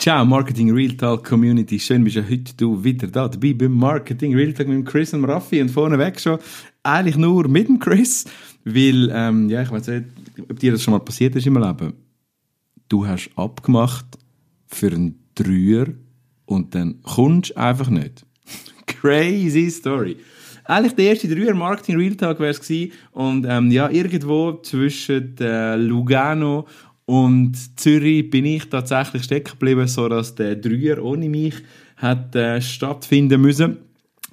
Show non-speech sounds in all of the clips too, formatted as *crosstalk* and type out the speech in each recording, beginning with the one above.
Ciao, Marketing Real Talk Community. Schön bist du heute du wieder da dabei beim Marketing Real Talk mit Chris und Raffi und vorneweg schon eigentlich nur mit dem Chris, weil, ähm, ja, ich weiß nicht, ob dir das schon mal passiert ist im Leben. Du hast abgemacht für einen Dreier und dann kommst du einfach nicht. *laughs* Crazy Story. Eigentlich der erste Dreier Marketing Real Talk wäre es gewesen und ähm, ja, irgendwo zwischen äh, Lugano und Zürich bin ich tatsächlich stecken geblieben, so dass der Dreier ohne mich hat äh, stattfinden müssen.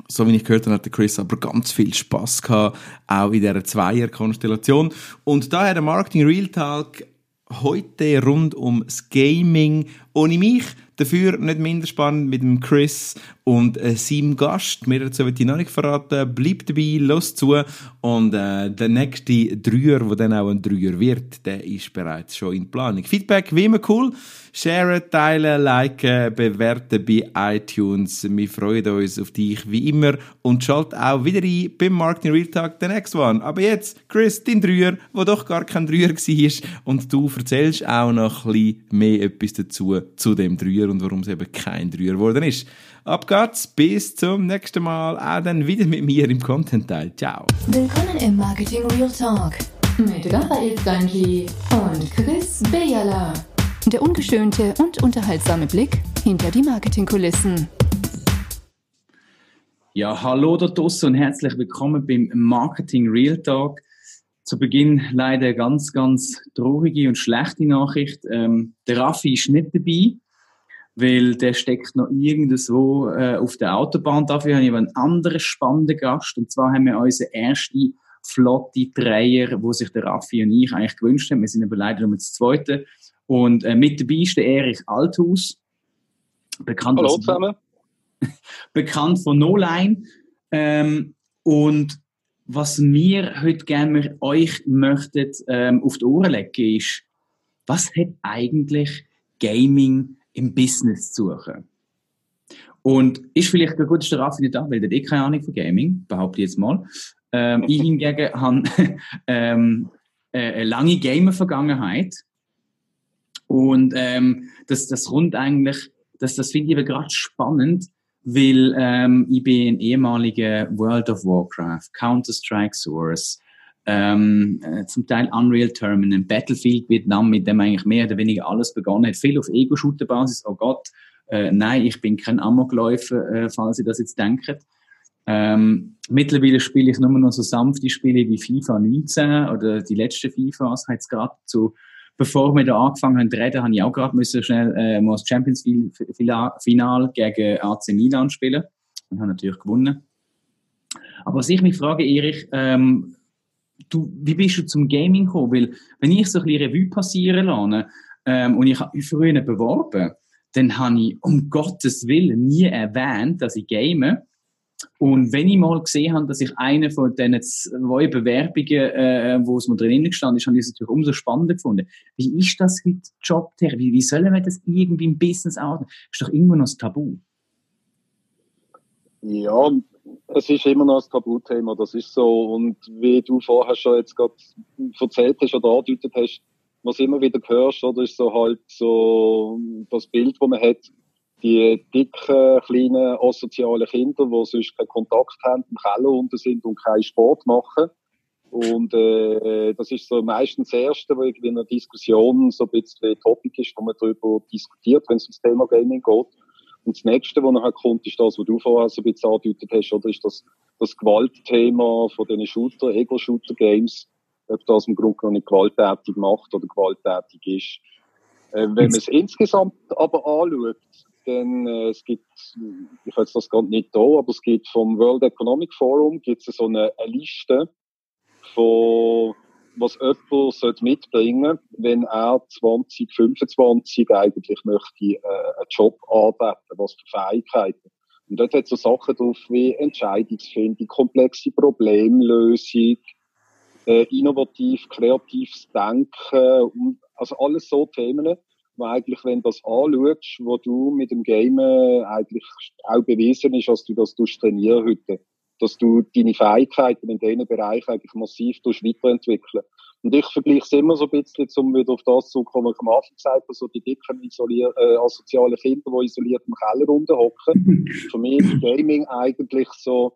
So wie ich gehört habe, hat der Chris aber ganz viel Spaß gehabt, auch in dieser Zweier-Konstellation. Und da hat der Marketing Real Talk heute rund ums Gaming ohne mich. Dafür nicht minder spannend mit dem Chris und äh, seinem Gast. Mehr dazu wird ich noch nicht verraten. Bleibt dabei, los zu. Und äh, der nächste Dreier, der dann auch ein Dreier wird, der ist bereits schon in Planung. Feedback wie immer cool. Sharen, teilen, liken, bewerten bei iTunes. Wir freuen uns auf dich wie immer und schalt auch wieder ein beim Marketing Real Talk, der next one. Aber jetzt, Chris, dein Dreier, wo doch gar kein Dreier war und du erzählst auch noch ein bisschen mehr etwas dazu, zu dem Dreier und warum es eben kein Dreier geworden ist. Ab geht's, bis zum nächsten Mal, auch dann wieder mit mir im Content-Teil. Ciao. Willkommen im Marketing Real Talk mit Raphael Stanji und Chris Bejala. Der ungeschönte und unterhaltsame Blick hinter die Marketingkulissen. Ja, hallo da draussen und herzlich willkommen beim Marketing Real Talk. Zu Beginn leider ganz, ganz traurige und schlechte Nachricht. Ähm, der Raffi ist nicht dabei, weil der steckt noch irgendwo äh, auf der Autobahn. Dafür habe ich einen anderen spannenden Gast. Und zwar haben wir unsere erste flotte Dreier, wo sich der Raffi und ich eigentlich gewünscht haben. Wir sind aber leider nur das zweite. Und äh, mit dabei ist der Erich Althaus. Bekannt Hallo zusammen. *laughs* bekannt von No Line. Ähm, und was wir heute gerne euch möchten ähm, auf die Ohren legen, ist, was hat eigentlich Gaming im Business zu suchen? Und ist vielleicht der gute Raffi nicht da, weil der eh keine Ahnung von Gaming, behaupte ich jetzt mal. Ähm, ich *laughs* hingegen habe *laughs* ähm, äh, eine lange Gamer-Vergangenheit und ähm, das, das rund eigentlich, das, das finde ich aber gerade spannend, weil ähm, ich bin ein ehemaliger World of Warcraft, Counter-Strike Source, ähm, äh, zum Teil Unreal Terminal, Battlefield Vietnam, mit dem eigentlich mehr oder weniger alles begonnen hat. Viel auf Ego-Shooter-Basis, oh Gott, äh, nein, ich bin kein Amokläufer, äh, falls ihr das jetzt denkt. Ähm, mittlerweile spiele ich nur noch so sanfte Spiele wie FIFA 19 oder die letzte FIFA, was jetzt gerade zu bevor wir da angefangen haben zu reden, habe ich auch gerade müssen schnell äh, mal das Champions Final gegen AC Milan spielen und habe natürlich gewonnen. Aber was ich mich frage, Erich, ähm, du, wie bist du zum Gaming gekommen? Weil, wenn ich so ein bisschen Revue passieren lasse, ähm, und ich habe mich früher beworben, dann habe ich um Gottes Willen nie erwähnt, dass ich game. Und wenn ich mal gesehen habe, dass ich eine von diesen zwei Bewerbungen, äh, wo es mir drin gestanden ist, habe ich es natürlich umso spannender gefunden. Wie ist das heute Jobter? Wie, wie sollen wir das irgendwie im Business? Das ist doch immer noch ein Tabu. Ja, es ist immer noch ein Tabuthema, das ist so. Und wie du vorher schon jetzt gerade erzählt hast oder angedeutet hast, was immer wieder hörst, oder ist so halt so das Bild, das man hat, die dicken, kleinen, asozialen Kinder, die sonst keinen Kontakt haben, im Keller unten sind und keinen Sport machen. Und äh, das ist so meistens das Erste, wo irgendwie in einer Diskussion so ein bisschen Topic ist, wo man darüber diskutiert, wenn es ums Thema Gaming geht. Und das Nächste, was nachher kommt, ist das, was du vorher so ein bisschen angedeutet hast, oder ist das, das Gewaltthema von den Shooter, Ego-Shooter-Games, ob das im Grunde genommen nicht gewalttätig macht oder gewalttätig ist. Äh, wenn man es insgesamt aber anschaut, denn äh, es gibt, ich jetzt das gerade nicht da, aber es gibt vom World Economic Forum gibt's so eine, eine Liste von was jemand sollte mitbringen wenn er 2025 eigentlich möchte äh, einen Job anbieten, was für Fähigkeiten. Und dort hat so Sachen drauf wie Entscheidungsfindung, komplexe Problemlösung, äh, innovativ, kreatives Denken, also alles so Themen, wo eigentlich, wenn du das anschaust, wo du mit dem Game eigentlich auch bewiesen ist, dass du das trainieren heute, dass du deine Fähigkeiten in diesen Bereichen eigentlich massiv weiterentwickeln Und ich vergleiche es immer so ein bisschen, um wieder auf das zu kommen, was ich am Anfang gesagt habe, so die dicken isolier äh, asozialen Kinder, die isoliert im Keller hocken. *laughs* Für mich ist Gaming eigentlich so,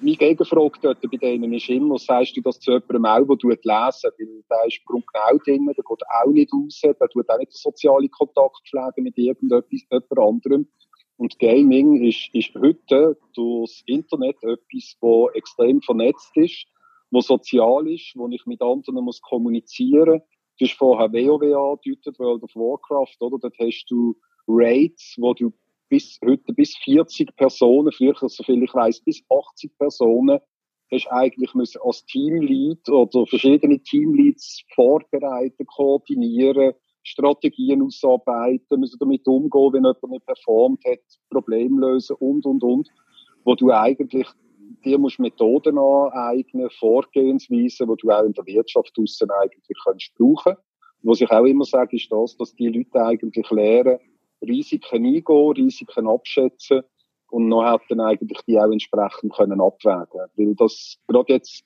meine Gegenfrage dort bei denen ist immer, sagst du das zu jemandem auch, der lesen Weil der ist im genau drin, der geht auch nicht raus, der tut auch nicht den sozialen Kontakt pflegen mit irgendetwas, jemand anderem. Und Gaming ist, ist heute durchs Internet etwas, das extrem vernetzt ist wo sozial ist, wo ich mit anderen muss kommunizieren. Du hast vorher WoW angedeutet, World of Warcraft, oder? Dort hast du Raids, wo du bis heute bis 40 Personen, früher, soviel ich weiß, bis 80 Personen, hast eigentlich müssen als Teamlead oder verschiedene Teamleads vorbereiten, koordinieren, Strategien ausarbeiten, müssen damit umgehen, wenn jemand nicht performt hat, Probleme lösen und, und, und. Wo du eigentlich dir musst Methoden aneignen, Vorgehensweisen, die du auch in der Wirtschaft draussen eigentlich kannst brauchen. Was ich auch immer sage, ist das, dass die Leute eigentlich lernen, Risiken eingehen, Risiken abschätzen und dann eigentlich die auch entsprechend können abwägen. Weil das, gerade jetzt,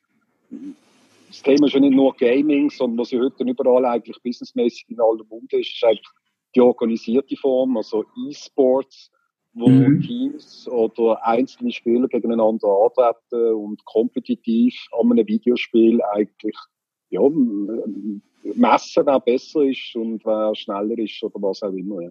das Thema ist ja nicht nur Gaming, sondern was ja heute überall eigentlich businessmäßig in aller Munde ist, ist eigentlich die organisierte Form, also E-Sports, wo mhm. Teams oder einzelne Spieler gegeneinander antreten und kompetitiv an einem Videospiel eigentlich ja, messen, wer besser ist und wer schneller ist oder was auch immer. Ja.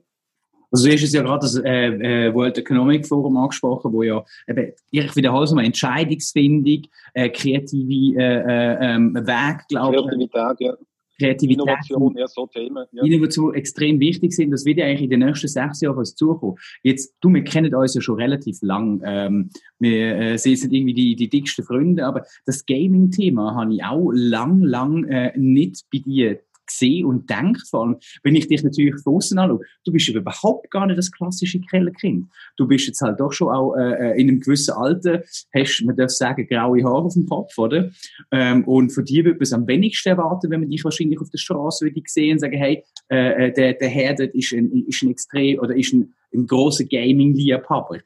Also du hast es ja gerade das äh, äh, World Economic Forum angesprochen, wo ja eben, ich wiederhole es mal, Entscheidungsfindung, äh, kreative äh, äh, ähm, Weg, glaube ich. Kreativität, ja. Kreativität. Innovation, ja, so Themen. Ja. Innovation extrem wichtig sind. Das wird ja eigentlich in den nächsten sechs Jahren als zukommen. Jetzt, du, wir kennen uns ja schon relativ lang. Ähm, wir äh, sind irgendwie die, die dicksten Freunde, aber das Gaming-Thema habe ich auch lang, lang äh, nicht bei dir gesehen und denkt, vor allem, wenn ich dich natürlich von außen anschaue, du bist überhaupt gar nicht das klassische Kellerkind. Du bist jetzt halt doch schon auch äh, äh, in einem gewissen Alter, hast, man darf sagen, graue Haare auf dem Kopf, oder? Ähm, und von dir würde man es am wenigsten erwarten, wenn man dich wahrscheinlich auf der Straße würde sehen und sagen, hey, äh, äh der, der Herr dort ist ein, ist ein extrem, oder ist ein, ein grosser Gaming-Liebhaber.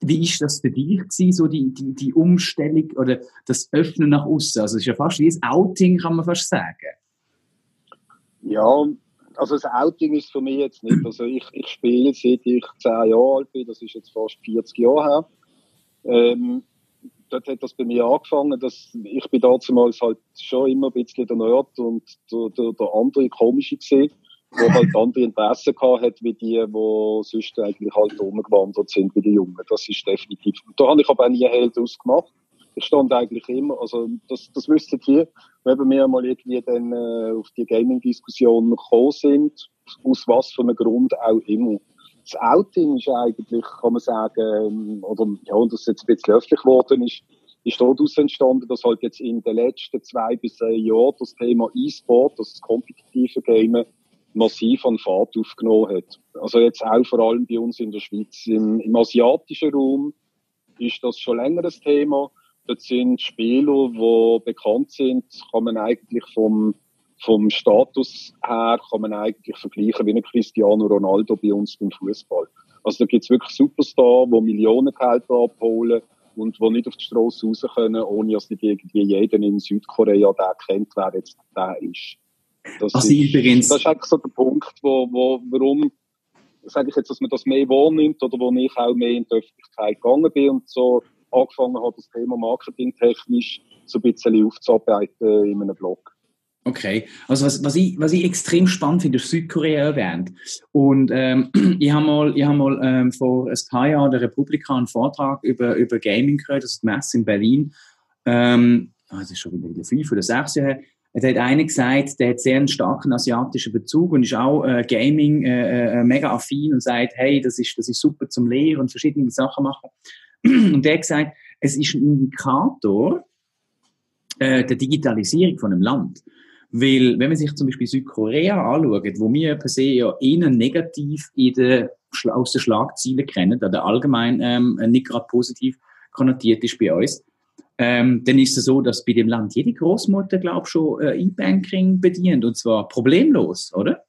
Wie ist das für dich gewesen, so die, die, die Umstellung oder das Öffnen nach außen? Also es ist ja fast wie ein Outing, kann man fast sagen. Ja, also das Outing ist für mich jetzt nicht. Also ich, ich spiele seit ich zehn Jahre alt bin, das ist jetzt fast 40 Jahre her. Ähm, dort hat das bei mir angefangen, dass ich bin damals halt schon immer ein bisschen der Nerd und der, der, der andere komische gesehen, der halt andere Interessen gehabt hat, wie die, die sonst eigentlich halt rumgewandert sind, wie die Jungen. Das ist definitiv. Da habe ich aber auch nie Held ausgemacht stand eigentlich immer, also das, das wüsstet ihr, wenn wir mal irgendwie dann äh, auf die Gaming-Diskussion gekommen sind, aus was für einem Grund auch immer. Das Outing ist eigentlich, kann man sagen, ähm, oder ja, und das jetzt ein bisschen öffentlich geworden ist, ist daraus entstanden, dass halt jetzt in den letzten zwei bis drei Jahren das Thema E-Sport, das kompetitive Gamen, massiv an Fahrt aufgenommen hat. Also jetzt auch vor allem bei uns in der Schweiz. Im, im asiatischen Raum ist das schon länger ein Thema. Dort sind Spieler, die bekannt sind, kann man eigentlich vom, vom Status her kann man eigentlich vergleichen wie ein Cristiano Ronaldo bei uns beim Fußball. Also da gibt's wirklich Superstar, die Millionengehälter abholen und die nicht auf die Straße raus können, ohne dass nicht irgendwie jeder in Südkorea der kennt, wer jetzt der ist. Das, also ist, übrigens. das ist eigentlich so der Punkt, wo, wo, warum sage ich jetzt, dass man das mehr wahrnimmt oder wo ich auch mehr in die Öffentlichkeit gegangen bin und so angefangen habe, das Thema marketingtechnisch so ein bisschen aufzuarbeiten in einem Blog. Okay, also was, was, ich, was ich extrem spannend finde, ist Südkorea erwähnt. Und ähm, *clears throat* ich habe mal, ich hab mal ähm, vor ein paar Jahren der Republika einen Vortrag über, über Gaming gehört, das ist die Messe in Berlin. Ähm, ah, das ist schon wieder fünf oder sechs Jahre da hat einer gesagt, der hat sehr einen starken asiatischen Bezug und ist auch äh, Gaming äh, äh, mega affin und sagt, hey, das ist, das ist super zum Lehren und verschiedene Sachen machen. Und der hat gesagt, es ist ein Indikator äh, der Digitalisierung von einem Land. Weil, wenn man sich zum Beispiel Südkorea anschaut, wo wir per se ja eher negativ in der, aus den Schlagzeilen kennen, oder allgemein ähm, nicht gerade positiv konnotiert ist bei uns, ähm, dann ist es so, dass bei dem Land jede Großmutter, glaube ich, schon äh, E-Banking bedient und zwar problemlos, oder?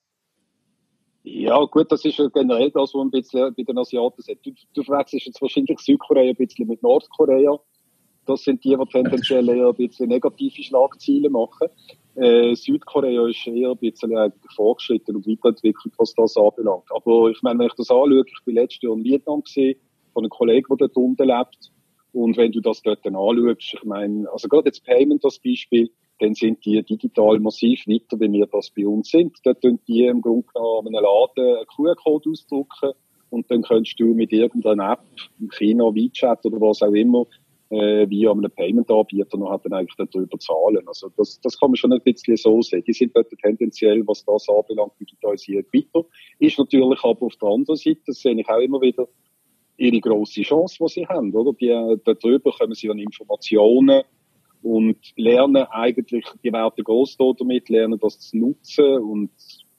Ja, gut, das ist ja generell das, was ein bisschen bei den Asiaten sagt. Du, du verwechselst jetzt wahrscheinlich Südkorea ein bisschen mit Nordkorea. Das sind die, die tendenziell eher ein bisschen negative Schlagziele machen. Äh, Südkorea ist eher ein bisschen eigentlich vorgeschritten und weiterentwickelt, was das anbelangt. Aber ich meine, wenn ich das anschaue, ich bin letztes Jahr in Vietnam gesehen, von einem Kollegen, der dort unten lebt. Und wenn du das dort dann anschaust, ich meine, also gerade jetzt Payment das Beispiel, dann sind die digital massiv weiter, wie wir das bei uns sind. Dort tun die im Grunde genommen an einem Laden einen QR-Code ausdrucken und dann kannst du mit irgendeiner App, im China, WeChat oder was auch immer, äh, wie einem Payment-Anbieter noch dann eigentlich darüber zahlen. Also das, das kann man schon ein bisschen so sehen. Die sind dort tendenziell, was das anbelangt, digitalisiert weiter. Ist natürlich aber auf der anderen Seite, das sehe ich auch immer wieder, ihre grosse Chance, die sie haben, oder? Die, darüber kommen sie an Informationen und lernen eigentlich, die werden groß damit, lernen das zu nutzen und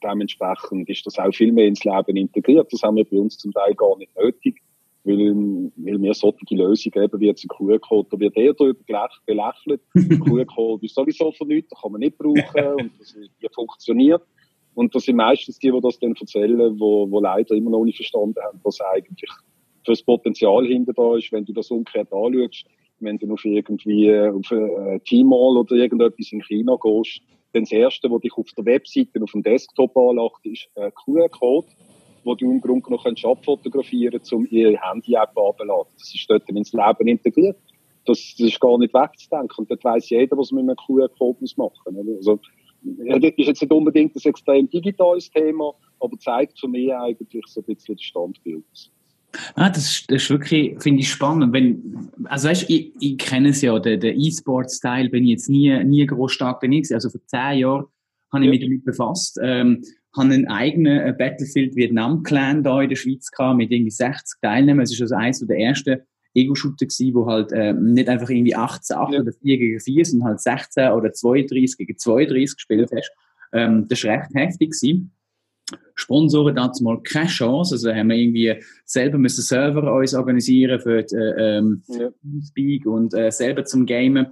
dementsprechend ist das auch viel mehr ins Leben integriert. Das haben wir bei uns zum Teil gar nicht nötig weil, weil wir solche Lösungen eben wie jetzt ein QR-Code, da wird eher darüber belächelt. *laughs* QR-Code ist sowieso von nichts, kann man nicht brauchen und das, die funktioniert. Und das sind meistens die, die das dann erzählen, wo, wo leider immer noch nicht verstanden haben, was eigentlich für das Potenzial hinter da ist, wenn du das umgekehrt anschaust. Wenn du auf irgendwie auf ein Teammall oder irgendetwas in China gehst, dann das Erste, was dich auf der Webseite auf dem Desktop anlacht, ist ein QR-Code wo du im Grunde noch abfotografieren kannst, um ihre Handy-App abzuladen. Das ist dort ins Leben integriert. Das, das ist gar nicht wegzudenken. Und dort weiss jeder, was man mit einem QR-Code machen muss. Also, das ist jetzt nicht unbedingt ein extrem digitales Thema, aber zeigt für mich eigentlich so ein bisschen das Standbild. Ah, das, das ist wirklich, finde ich spannend. Wenn, also weißt, ich, ich kenne es ja, der E-Sport-Style bin ich jetzt nie, nie groß stark drin Also vor zehn Jahren habe ich mich damit befasst. Ähm, haben einen eigenen äh, Battlefield Vietnam Clan da in der Schweiz gehabt, mit irgendwie 60 Teilnehmern. Es ist also eins der ersten Ego-Shooter gewesen, wo halt äh, nicht einfach irgendwie 18, 8 ja. oder 4 gegen 4, sondern halt 16 oder 32 gegen 32 gespielt hast. Ähm, das war recht heftig gewesen. Sponsoren dazu mal keine Chance, also haben wir irgendwie selber müssen Server uns organisieren für die, äh, ähm, ja. Speak und äh, selber zum Gamen.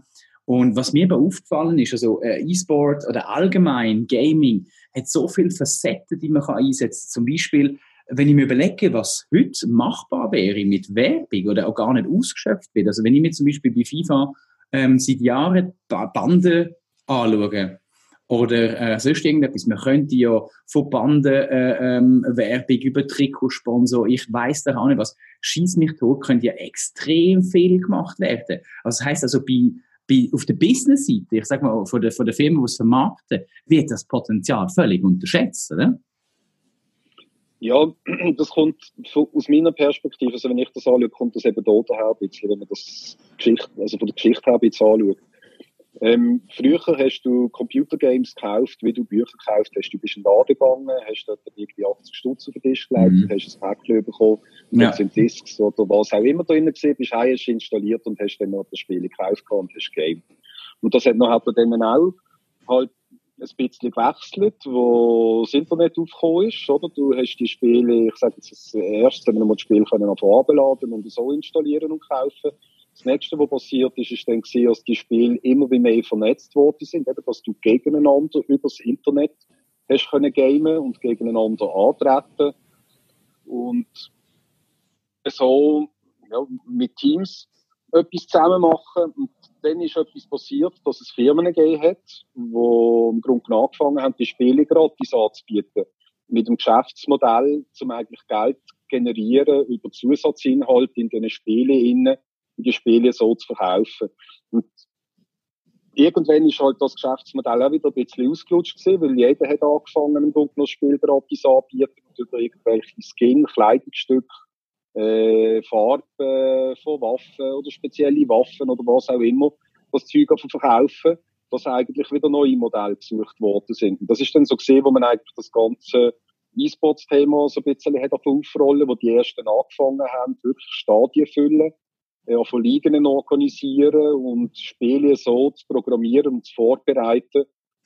Und was mir aber aufgefallen ist, also äh, E-Sport oder allgemein Gaming hat so viele Facetten, die man kann einsetzen kann. Zum Beispiel, wenn ich mir überlege, was heute machbar wäre mit Werbung oder auch gar nicht ausgeschöpft wird. Also wenn ich mir zum Beispiel bei FIFA ähm, seit Jahren Bande anschaue, oder äh, sonst irgendetwas. Man könnte ja von Banden äh, ähm, Werbung über Trikotsponsor, ich weiß da auch nicht was, schieß mich tot, könnte ja extrem viel gemacht werden. Also das heisst also bei bei, auf der Business-Seite, ich sag mal, von der, von der Firma, die es vermarkten, wird das Potenzial völlig unterschätzt, oder? Ja, *clears throat* das kommt aus meiner Perspektive, also wenn ich das anschaue, kommt das eben dort her, wenn man das Geschichte, also von der Geschichte her anschaut. Ähm, früher hast du Computergames gekauft, wie du Bücher gekauft hast. Du bist in den Laden gegangen, hast dort irgendwie 80 Stutz auf den Tisch gelegt, mhm. hast ein Päckchen bekommen, ja. sind Discs oder was auch immer drin gewesen, bist heim, hast installiert und hast dann noch das Spiel gekauft und hast Game. Und das hat nachher dann auch halt ein bisschen gewechselt, wo das Internet aufgekommen ist, oder? Du hast die Spiele, ich sage jetzt das erste, wenn man das Spiel können abladen und so installieren und kaufen. Das nächste, was passiert ist, ist dann gesehen, dass die Spiele immer wie mehr vernetzt worden sind, eben, dass du gegeneinander übers Internet hast können gamen und gegeneinander antreten. Und so ja, mit Teams etwas zusammen machen. Und dann ist etwas passiert, dass es Firmen gegeben hat, die im Grunde angefangen haben, die Spiele gratis anzubieten. Mit dem Geschäftsmodell, um eigentlich Geld generieren über Zusatzinhalte in diesen Spielen die Spiele so zu verkaufen. Und irgendwann ist halt das Geschäftsmodell auch wieder ein bisschen ausgelutscht gewesen, weil jeder hat angefangen, im Grunde noch Spiel gratis anbieten über irgendwelche Skin, Kleidungsstücke, äh, Farben von Waffen oder spezielle Waffen oder was auch immer, das Zeug verkaufen, dass eigentlich wieder neue Modelle gesucht worden sind. Und das ist dann so gesehen, wo man eigentlich das ganze E-Sports-Thema so ein bisschen hat aufrollen, wo die ersten angefangen haben, wirklich Stadien füllen ja, von Ligen organisieren und Spiele so zu programmieren und zu vorbereiten,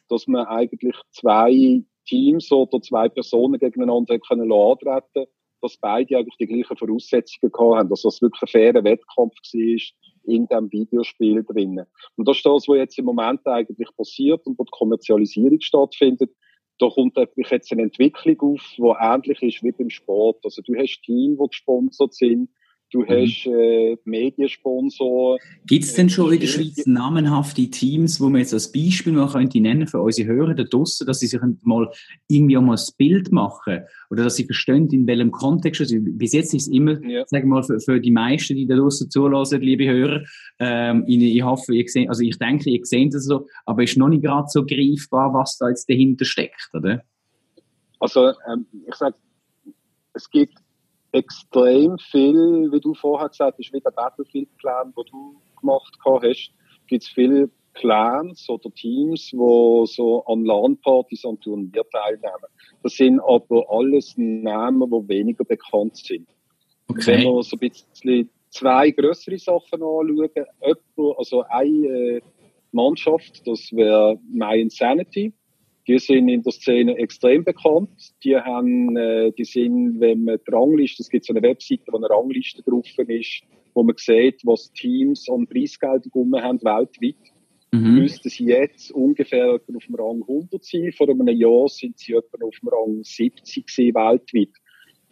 dass man eigentlich zwei Teams oder zwei Personen gegeneinander können antreten dass beide eigentlich die gleichen Voraussetzungen haben, dass das wirklich ein fairer Wettkampf war in diesem Videospiel drinnen. Und das ist das, was jetzt im Moment eigentlich passiert und wo die Kommerzialisierung stattfindet. Da kommt eigentlich jetzt eine Entwicklung auf, die ähnlich ist wie beim Sport. Also du hast Teams, die gesponsert sind, du mhm. hast äh, Mediensponsoren. Gibt es denn schon in der Schweiz namenhafte Teams, wo man jetzt als Beispiel mal könnte nennen für unsere Hörer da draussen, dass sie sich mal irgendwie auch mal das Bild machen oder dass sie verstehen, in welchem Kontext. Also bis jetzt ist es immer, ja. sagen wir mal, für, für, die meisten, die da draussen zulassen, liebe Hörer, ähm, ich, ich hoffe, ihr seht, also ich denke, ihr seht das so, aber ist noch nicht gerade so greifbar, was da jetzt dahinter steckt, oder? Also ähm, ich sage, es gibt extrem viel, wie du vorher gesagt hast, wie der Battlefield-Plan, den du gemacht hast, gibt es viele Clans oder Teams, wo so an LAN-Partys und Turnier teilnehmen. Das sind aber alles Namen, die weniger bekannt sind. Okay. Wenn wir so ein bisschen zwei größere Sachen anschauen, also eine äh, Mannschaft, das wäre My Insanity. Die sind in der Szene extrem bekannt. Die haben, äh, die sind, wenn man die Rangliste, es gibt so eine Webseite, wo eine Rangliste drauf ist, wo man sieht, was Teams an Preisgeld gewonnen haben weltweit. Mhm. Müssten sie jetzt ungefähr auf dem Rang 100 sein. Vor einem Jahr sind sie etwa auf dem Rang 70 gewesen, weltweit.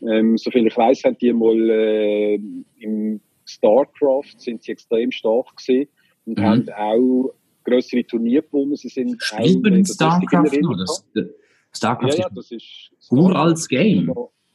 Ähm, soviel ich weiß, haben die mal äh, im StarCraft sind sie extrem stark gewesen und mhm. haben auch größere Turniere gewonnen. Sie sind Spielt in StarCraft noch? Das, StarCraft ja, ja, das ist uraltes Game.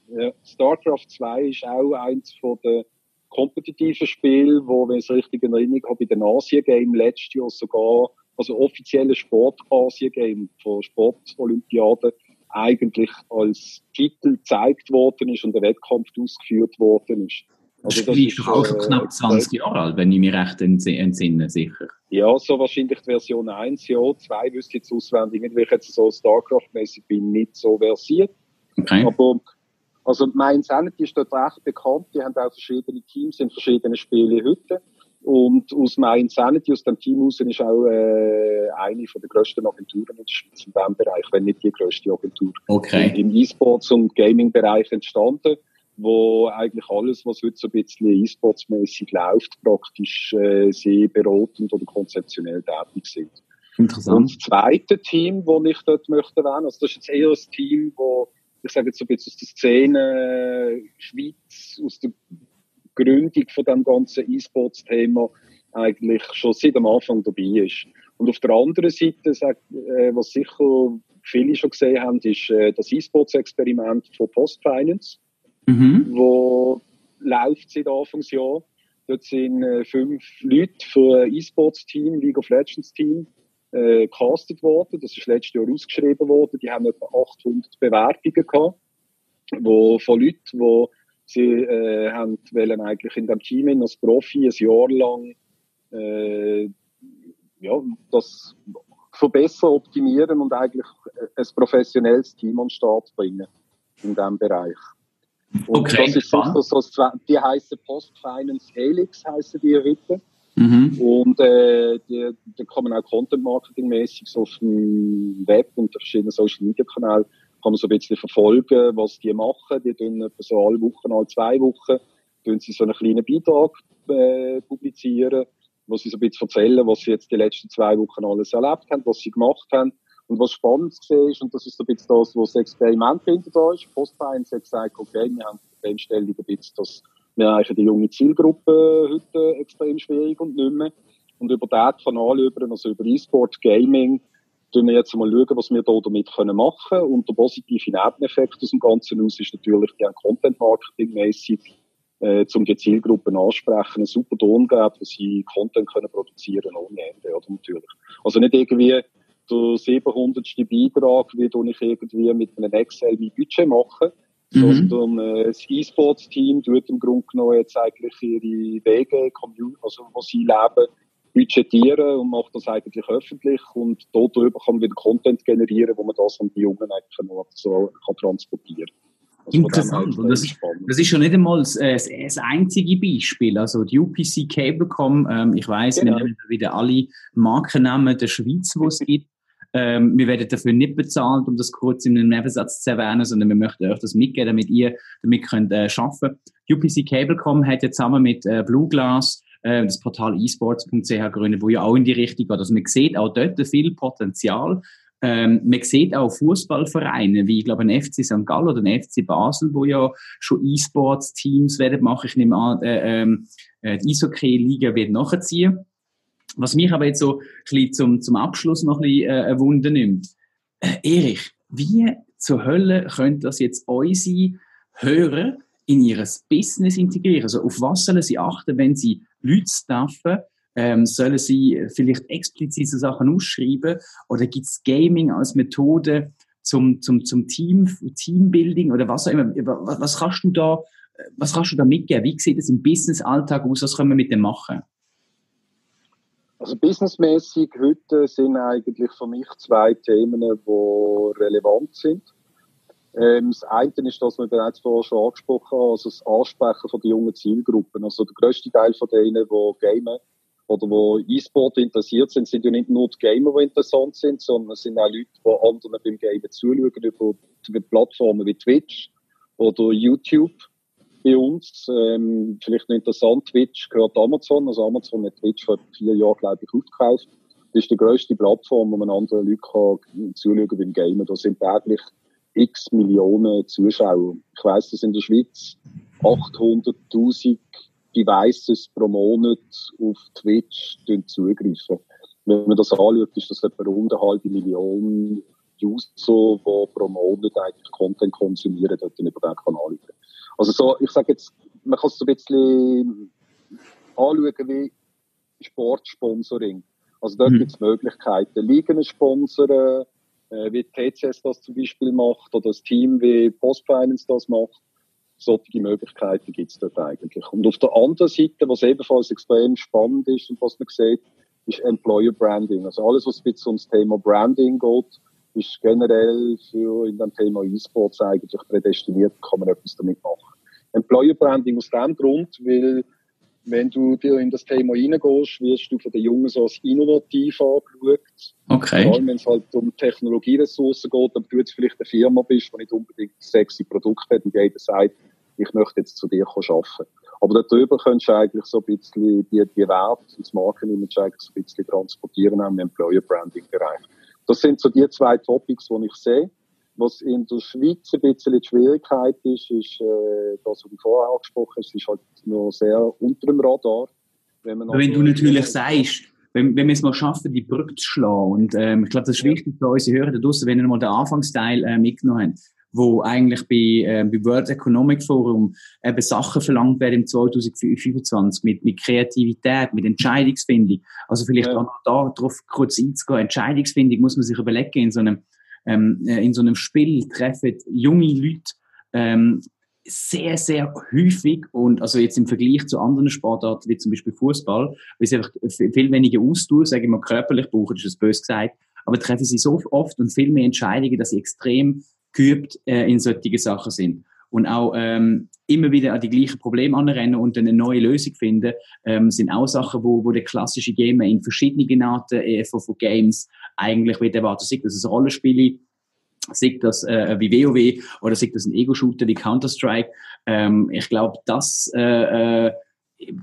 Ja, StarCraft 2 ist auch eins von den kompetitiven Spielen, wo, wenn ich es richtig in Erinnerung habe, bei den Asien-Game letztes Jahr sogar, also offizielle Sport-Asien-Game von Sport-Olympiaden, eigentlich als Titel gezeigt worden ist und der Wettkampf ausgeführt worden ist. Also das ist doch auch schon äh, knapp 20 Jahre alt, wenn ich mich recht entsinne, sicher. Ja, so wahrscheinlich die Version 1, ja. 2 wüsste ich jetzt auswendig nicht, weil ich jetzt so StarCraft-mäßig bin, nicht so versiert. Okay. Aber, also mein Sanity ist dort recht bekannt. Die haben auch verschiedene Teams in verschiedenen Spielen heute. Und aus mein Sanity, aus dem Team raus, ist auch äh, eine von der grössten Agenturen in der Schweiz in diesem Bereich, wenn nicht die grösste Agentur. Okay. Im E-Sports- und Gaming-Bereich entstanden wo eigentlich alles, was heute so ein bisschen E-Sports-mäßig läuft, praktisch äh, sehr beratend oder konzeptionell tätig sind. Interessant. Und das zweite Team, das ich dort möchte erwähnen, also das ist jetzt eher das Team, wo ich sage jetzt so ein bisschen aus der Szene äh, Schweiz, aus der Gründung von dem ganzen E-Sports-Thema eigentlich schon seit am Anfang dabei ist. Und auf der anderen Seite, äh, was sicher viele schon gesehen haben, ist äh, das E-Sports-Experiment von Post Finance mhm. wo läuft seit Anfangsjahr. Dort sind äh, fünf Leute für ein E-Sports-Team, League of Legends-Team, äh, castet worden. Das ist letztes Jahr ausgeschrieben worden. Die haben etwa 800 Bewerbungen gehabt, wo, von Leuten, die sie äh, haben wollen eigentlich in dem Team als Profi ein Jahr lang äh, ja, das verbessern, optimieren und eigentlich ein professionelles Team an den Start bringen in diesem Bereich. Und okay, das ist sicher so, die heißen Post Finance Helix, heißen die heute. Mhm. Und äh, die, die kann man auch Content Marketing mäßig so auf dem Web und verschiedenen Social Media Kanälen kann man so ein bisschen verfolgen, was die machen. Die tun etwa so alle Wochen, alle zwei Wochen, tun sie so einen kleinen Beitrag äh, publizieren, wo sie so ein bisschen erzählen, was sie jetzt die letzten zwei Wochen alles erlebt haben, was sie gemacht haben. Und was spannend ist, und das ist ein bisschen das, was das Experiment hinter da ist, Postfinance hat gesagt, okay, wir haben die Problemstellung ein bisschen, dass wir eigentlich die junge Zielgruppe heute extrem schwierig und nicht mehr. Und über diesen Kanal, über, also über E-Sport, Gaming, schauen wir jetzt mal schauen, was wir da damit machen können. Und der positive Nebeneffekt aus dem Ganzen aus ist natürlich, die haben Content-Marketing-mäßig, äh, um die Zielgruppen ansprechen, einen super Ton geben, wo sie Content können produzieren ohne Ende, oder natürlich. Also nicht irgendwie, der 700. Beitrag, wie ich irgendwie mit einem Excel mein Budget mache, mhm. sondern äh, das E-Sports-Team tut im Grunde genommen jetzt eigentlich ihre Wege, also wo sie leben, budgetieren und macht das eigentlich öffentlich und darüber kann man wieder Content generieren, wo man das an die Jungen einfach noch so kann transportieren also Interessant. Und das, ist, das ist schon nicht einmal das, äh, das, einzige Beispiel. Also die UPC Cablecom, ähm, ich weiß, genau. wir nehmen wieder alle Markennamen der Schweiz, wo es gibt. Ähm, wir werden dafür nicht bezahlt, um das kurz in einem Nebensatz zu erwähnen, sondern wir möchten euch das mitgeben, damit ihr damit könnt äh, arbeiten. UPC Cablecom hat ja zusammen mit äh, Blue Glass äh, das Portal esports.ch gegründet, wo ja auch in die Richtung geht. Also man sieht auch dort viel Potenzial. Ähm, man sieht auch Fußballvereine, wie ich glaube ein FC St. Gallen oder ein FC Basel, wo ja schon E-Sports-Teams werden machen. Ich nehme an, äh, äh, die Eishockey-Liga wird nachziehen. Was mich aber jetzt so ein bisschen zum, zum Abschluss noch ein bisschen äh, Wunder nimmt. Äh, Erich, wie zur Hölle könnte das jetzt unsere Hörer in ihr Business integrieren? Also auf was sollen sie achten, wenn sie Leute staffen? Ähm, sollen sie vielleicht explizit so Sachen ausschreiben? Oder gibt es Gaming als Methode zum, zum, zum Team, Teambuilding oder was auch immer? Was, was kannst du da, was kannst du da mitgeben? Wie sieht es im Business-Alltag aus? Was können wir mit dem machen? Also businessmäßig heute sind eigentlich für mich zwei Themen, die relevant sind. Ähm, das eine ist, dass wir bereits vorher schon angesprochen haben, also das Ansprechen von den jungen Zielgruppen. Also der grösste Teil von denen, die gamen oder wo E-Sport interessiert sind, sind ja nicht nur die Gamer, die interessant sind, sondern es sind auch Leute, die anderen beim Gamen zuschauen über Plattformen wie Twitch oder YouTube bei uns. Ähm, vielleicht noch interessant, Twitch gehört Amazon, also Amazon hat Twitch vor vier Jahren, glaube ich, aufgekauft. Das ist die grösste Plattform, wo man anderen Leuten kann zuschauen beim Gamen. Da sind täglich x Millionen Zuschauer. Ich weiss, dass in der Schweiz 800.000 Devices pro Monat auf Twitch zugreifen. Wenn man das anschaut, ist das etwa rund eine halbe Million User, die pro Monat eigentlich Content konsumieren, dort über den Kanal. Also so, ich sage jetzt, man kann es so ein bisschen anschauen wie Sportsponsoring. Also dort mhm. gibt es Möglichkeiten, Ligen sponsern, äh, wie TCS das zum Beispiel macht oder das Team wie Postfinance das macht. Solche Möglichkeiten gibt es dort eigentlich. Und auf der anderen Seite, was ebenfalls extrem spannend ist und was man sieht, ist Employer Branding. Also alles, was jetzt ums Thema Branding geht, ist generell für in dem Thema E-Sports eigentlich prädestiniert, kann man etwas damit machen. Employer Branding aus dem Grund, weil wenn du dir in das Thema reingehst, wirst du von den Jungen so als innovativ angeschaut. Okay. Vor allem, wenn es halt um Technologieressourcen geht, ob du jetzt vielleicht eine Firma bist, die nicht unbedingt sexy Produkte hat und jeder sagt, ich möchte jetzt zu dir arbeiten. Aber darüber könntest du eigentlich so ein bisschen die, die Werte und das Markenimage eigentlich so ein bisschen transportieren, auch im Employer Branding Bereich. Das sind so die zwei Topics, die ich sehe. Was in der Schweiz ein bisschen die Schwierigkeit ist, ist, äh, das, was du vorher angesprochen hast, ist halt noch sehr unter dem Radar. Wenn, man wenn du natürlich sagst, wenn, wenn wir es mal schaffen, die Brücke zu schlagen, und ähm, ich glaube, das ist wichtig für unsere Hörer da draussen, wenn ihr mal den Anfangsteil äh, mitgenommen habt, wo eigentlich bei, äh, bei World Economic Forum eben Sachen verlangt werden im 2025 mit, mit Kreativität, mit Entscheidungsfindung. Also vielleicht ja. auch da drauf kurz einzugehen. Entscheidungsfindung muss man sich überlegen in so einem ähm, äh, in so einem Spiel treffen junge Leute ähm, sehr, sehr häufig und also jetzt im Vergleich zu anderen Sportarten wie zum Beispiel Fußball, weil sie einfach viel weniger austun, sage ich mal körperlich brauchen, das ist bös gesagt, aber treffen sie so oft und viel mehr Entscheidungen, dass sie extrem geübt äh, in solche Sachen sind und auch ähm, immer wieder an die gleichen Probleme anrennen und eine neue Lösung finden, ähm, sind auch Sachen, wo, wo der klassische Gamer in verschiedenen Arten äh, von, von Games eigentlich wird erwartet. Sei das ein Rollenspiel, sei das äh, wie WoW oder sei das ein Ego-Shooter wie Counter-Strike. Ähm, ich glaube, das äh, äh,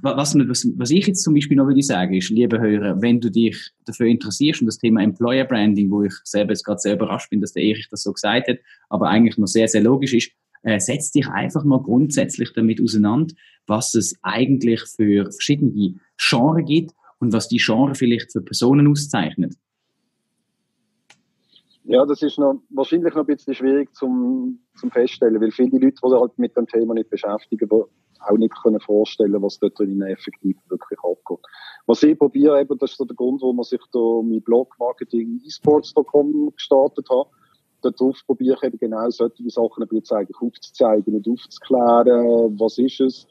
was, was, ich jetzt zum Beispiel noch würde sagen, ist, liebe Hörer, wenn du dich dafür interessierst und das Thema Employer Branding, wo ich selber jetzt gerade sehr überrascht bin, dass der Erich das so gesagt hat, aber eigentlich noch sehr, sehr logisch ist, äh, setz dich einfach mal grundsätzlich damit auseinander, was es eigentlich für verschiedene Genres gibt und was die Genre vielleicht für Personen auszeichnet. Ja, das ist noch, wahrscheinlich noch ein bisschen schwierig zum, zum feststellen, weil viele Leute, die sich halt mit dem Thema nicht beschäftigen, auch nicht können vorstellen, was dort drin effektiv wirklich abgeht. Was ich probiere, eben, das ist der Grund, wo man sich da mit Blog Marketing esports.com gestartet hat, darauf probiere ich eben genau solche Sachen ein bisschen eigentlich aufzuzeigen und aufzuklären, was ist es,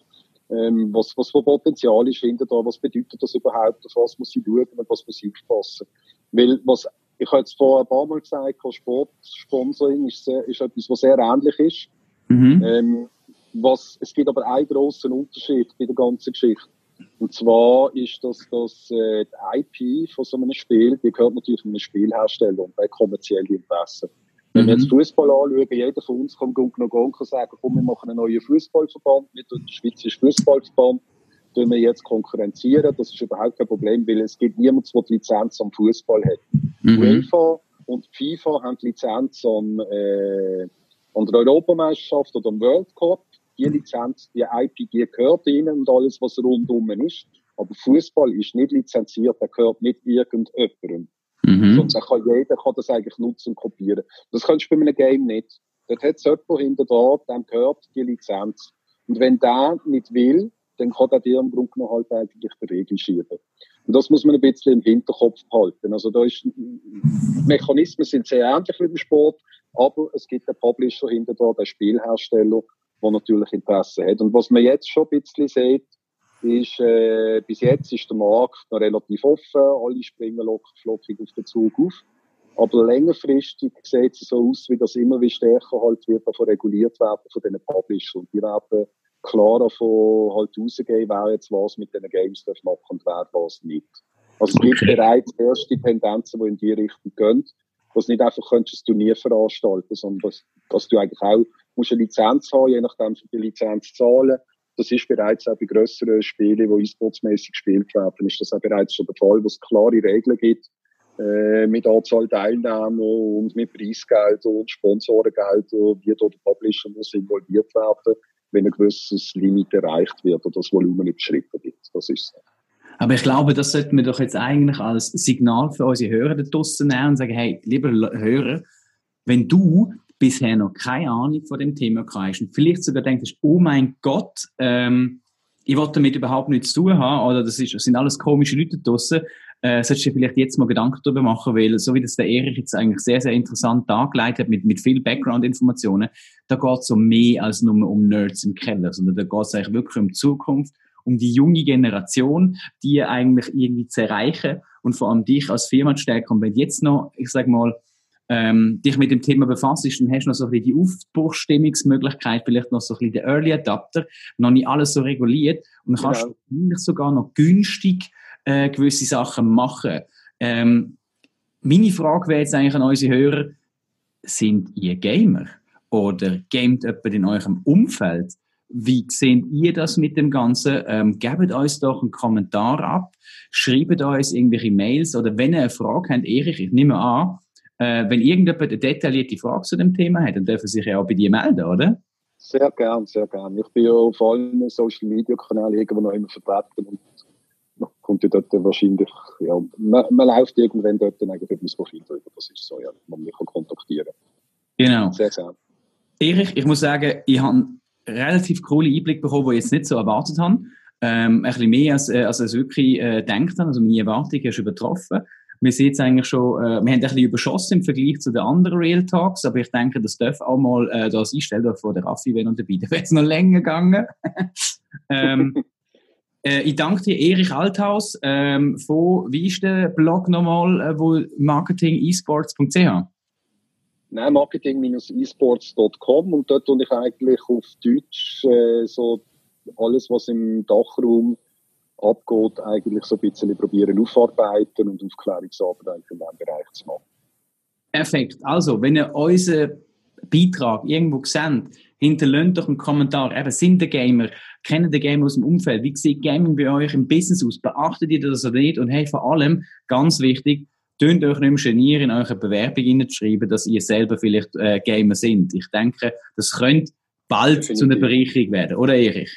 ähm, was, was für Potenzial ist hinter da, was bedeutet das überhaupt, auf was muss ich schauen und was muss ich aufpassen. Weil, was, ich habe jetzt vorher ein paar Mal gesagt, Sportsponsoring ist, sehr, ist etwas, was sehr ähnlich ist. Mhm. Ähm, was, es gibt aber einen grossen Unterschied bei der ganzen Geschichte. Und zwar ist das, dass äh, die IP von so einem Spiel, die gehört natürlich einem Spielhersteller und bei kommerziellen Interessen. Wenn wir jetzt mhm. Fußball anschauen, jeder von uns kann gut noch gehen und sagen, komm, wir machen einen neuen Fußballverband mit dem Schweizerischen Fußballverband, tun wir jetzt konkurrenzieren. Das ist überhaupt kein Problem, weil es gibt niemanden, der die Lizenz am Fußball hat. Mhm. UEFA und FIFA haben die Lizenz am, äh, an der Europameisterschaft oder am World Cup. Die Lizenz, die IP, die gehört ihnen und alles, was rundum ist. Aber Fußball ist nicht lizenziert, der gehört nicht irgendjemandem. Mhm. Sonst kann jeder kann das eigentlich nutzen und kopieren. Das kannst du bei einem Game nicht. Dort hat es jemand hinter dran, dem gehört die Lizenz. Und wenn der nicht will, dann kann der dir im Grunde genommen halt eigentlich die Regel schieben. Und das muss man ein bisschen im Hinterkopf behalten. Also da ist, Mechanismen sind sehr ähnlich wie im Sport, aber es gibt einen Publisher hinter da, den Spielhersteller, der natürlich Interesse hat. Und was man jetzt schon ein bisschen sieht, ist, äh, bis jetzt ist der Markt noch relativ offen, alle springen locker flockig auf den Zug auf. Aber längerfristig sieht es so aus, wie das immer wie stärker halt wird davon reguliert werden von diesen Publishern. Und die werden klar davon halt rausgehen, wer jetzt was mit diesen Games darf machen und wer was nicht. Also es gibt bereits erste Tendenzen, die in die Richtung gehen, was nicht einfach könntest ein Turnier veranstalten, sondern dass, dass du eigentlich auch musst eine Lizenz haben, je nachdem für die Lizenz zahlen. Das ist bereits auch bei grösseren Spielen, die e-sportsmäßig gespielt werden, ist das auch bereits schon der Fall, wo es klare Regeln gibt, äh, mit Anzahl Teilnehmer und mit Preisgeld und Sponsorengeld, wie dort der Publisher muss involviert werden wenn ein gewisses Limit erreicht wird oder das Volumen überschritten wird. Das ist so. Aber ich glaube, das sollten wir doch jetzt eigentlich als Signal für unsere Hörer da draussen nehmen und sagen, hey, lieber Hörer, wenn du bisher noch keine Ahnung von dem Thema hast und vielleicht sogar denkst, oh mein Gott, ähm, ich wollte damit überhaupt nichts zu tun haben, oder das, ist, das sind alles komische Leute draussen, äh, solltest du dir vielleicht jetzt mal Gedanken darüber machen, weil so wie das der Erich jetzt eigentlich sehr, sehr interessant dargelegt hat, mit, mit viel Background-Informationen, da geht es um mehr als nur um Nerds im Keller, sondern da geht es eigentlich wirklich um Zukunft, um die junge Generation, die eigentlich irgendwie zu erreichen und vor allem dich als Firma zu stärken. Und wenn jetzt noch, ich sag mal, ähm, dich mit dem Thema befasst, dann hast du noch so ein bisschen die Aufbruchstimmungsmöglichkeit, vielleicht noch so ein bisschen der Early Adapter, noch nicht alles so reguliert und dann kannst genau. du sogar noch günstig äh, gewisse Sachen machen. Ähm, meine Frage wäre jetzt eigentlich an unsere Hörer, sind ihr Gamer? Oder gamet jemand in eurem Umfeld? Wie seht ihr das mit dem Ganzen? Ähm, gebt uns doch einen Kommentar ab, schreibt uns irgendwelche Mails oder wenn ihr eine Frage habt, Erich, ich nehme an, äh, wenn irgendjemand eine detaillierte Frage zu dem Thema hat, dann dürfen Sie sich ja auch bei dir melden, oder? Sehr gern, sehr gern. Ich bin ja auf allen Social Media Kanälen irgendwo noch immer vertreten und man kommt ja dort wahrscheinlich, ja, man, man läuft irgendwann dort eigentlich über das Profil drüber. Das ist so, ja, man mich kontaktieren. Genau. Sehr, sehr. Erich, ich muss sagen, ich habe einen relativ coole Einblick bekommen, den ich jetzt nicht so erwartet habe. Ähm, ein bisschen mehr als, äh, als ich wirklich äh, denkt Also meine Erwartungen hast du übertroffen. Wir sind jetzt eigentlich schon, äh, wir haben ein bisschen überschossen im Vergleich zu den anderen Real Talks, aber ich denke, das darf auch mal äh, das einstellen vor der Raffi, wenn und dabei. Da wäre es noch länger gegangen. *laughs* ähm, äh, ich danke dir, Erich Althaus, ähm, von, wie ist der Blog nochmal, äh, wo marketingesports.ch? Nein, marketing-esports.com und dort tue ich eigentlich auf Deutsch äh, so alles, was im Dachraum abgeht, eigentlich so ein bisschen probieren aufarbeiten und Aufklärungsarbeit in diesem Bereich zu machen. Perfekt. Also, wenn ihr unseren Beitrag irgendwo seht, hinterlasst doch einen Kommentar. Eben, sind der Gamer, kennen den Gamer aus dem Umfeld? Wie sieht Gaming bei euch im Business aus? Beachtet ihr das oder nicht? Und hey, vor allem, ganz wichtig, Tönt euch nicht mehr genieren, in eure Bewerbung hineinzuschreiben, dass ihr selber vielleicht äh, Gamer sind. Ich denke, das könnte bald definitiv. zu einer Bereicherung werden, oder Erich?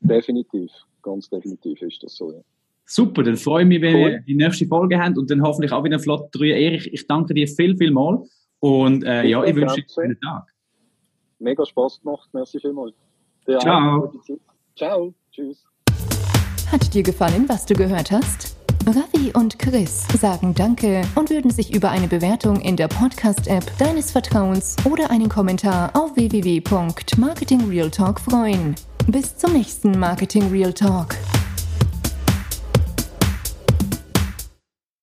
Definitiv, ganz definitiv ist das so, ja. Super, dann freue ich mich, wenn cool. wir die nächste Folge haben und dann hoffentlich auch wieder flott drüber. Erich, ich danke dir viel, viel mal und äh, ja, ich wünsche dir einen schönen Tag. Mega Spaß gemacht, merci vielmals. Ciao. Ciao, tschüss. Hat dir gefallen, was du gehört hast? Ravi und Chris sagen Danke und würden sich über eine Bewertung in der Podcast-App deines Vertrauens oder einen Kommentar auf www.marketingrealtalk freuen. Bis zum nächsten Marketing Real Talk.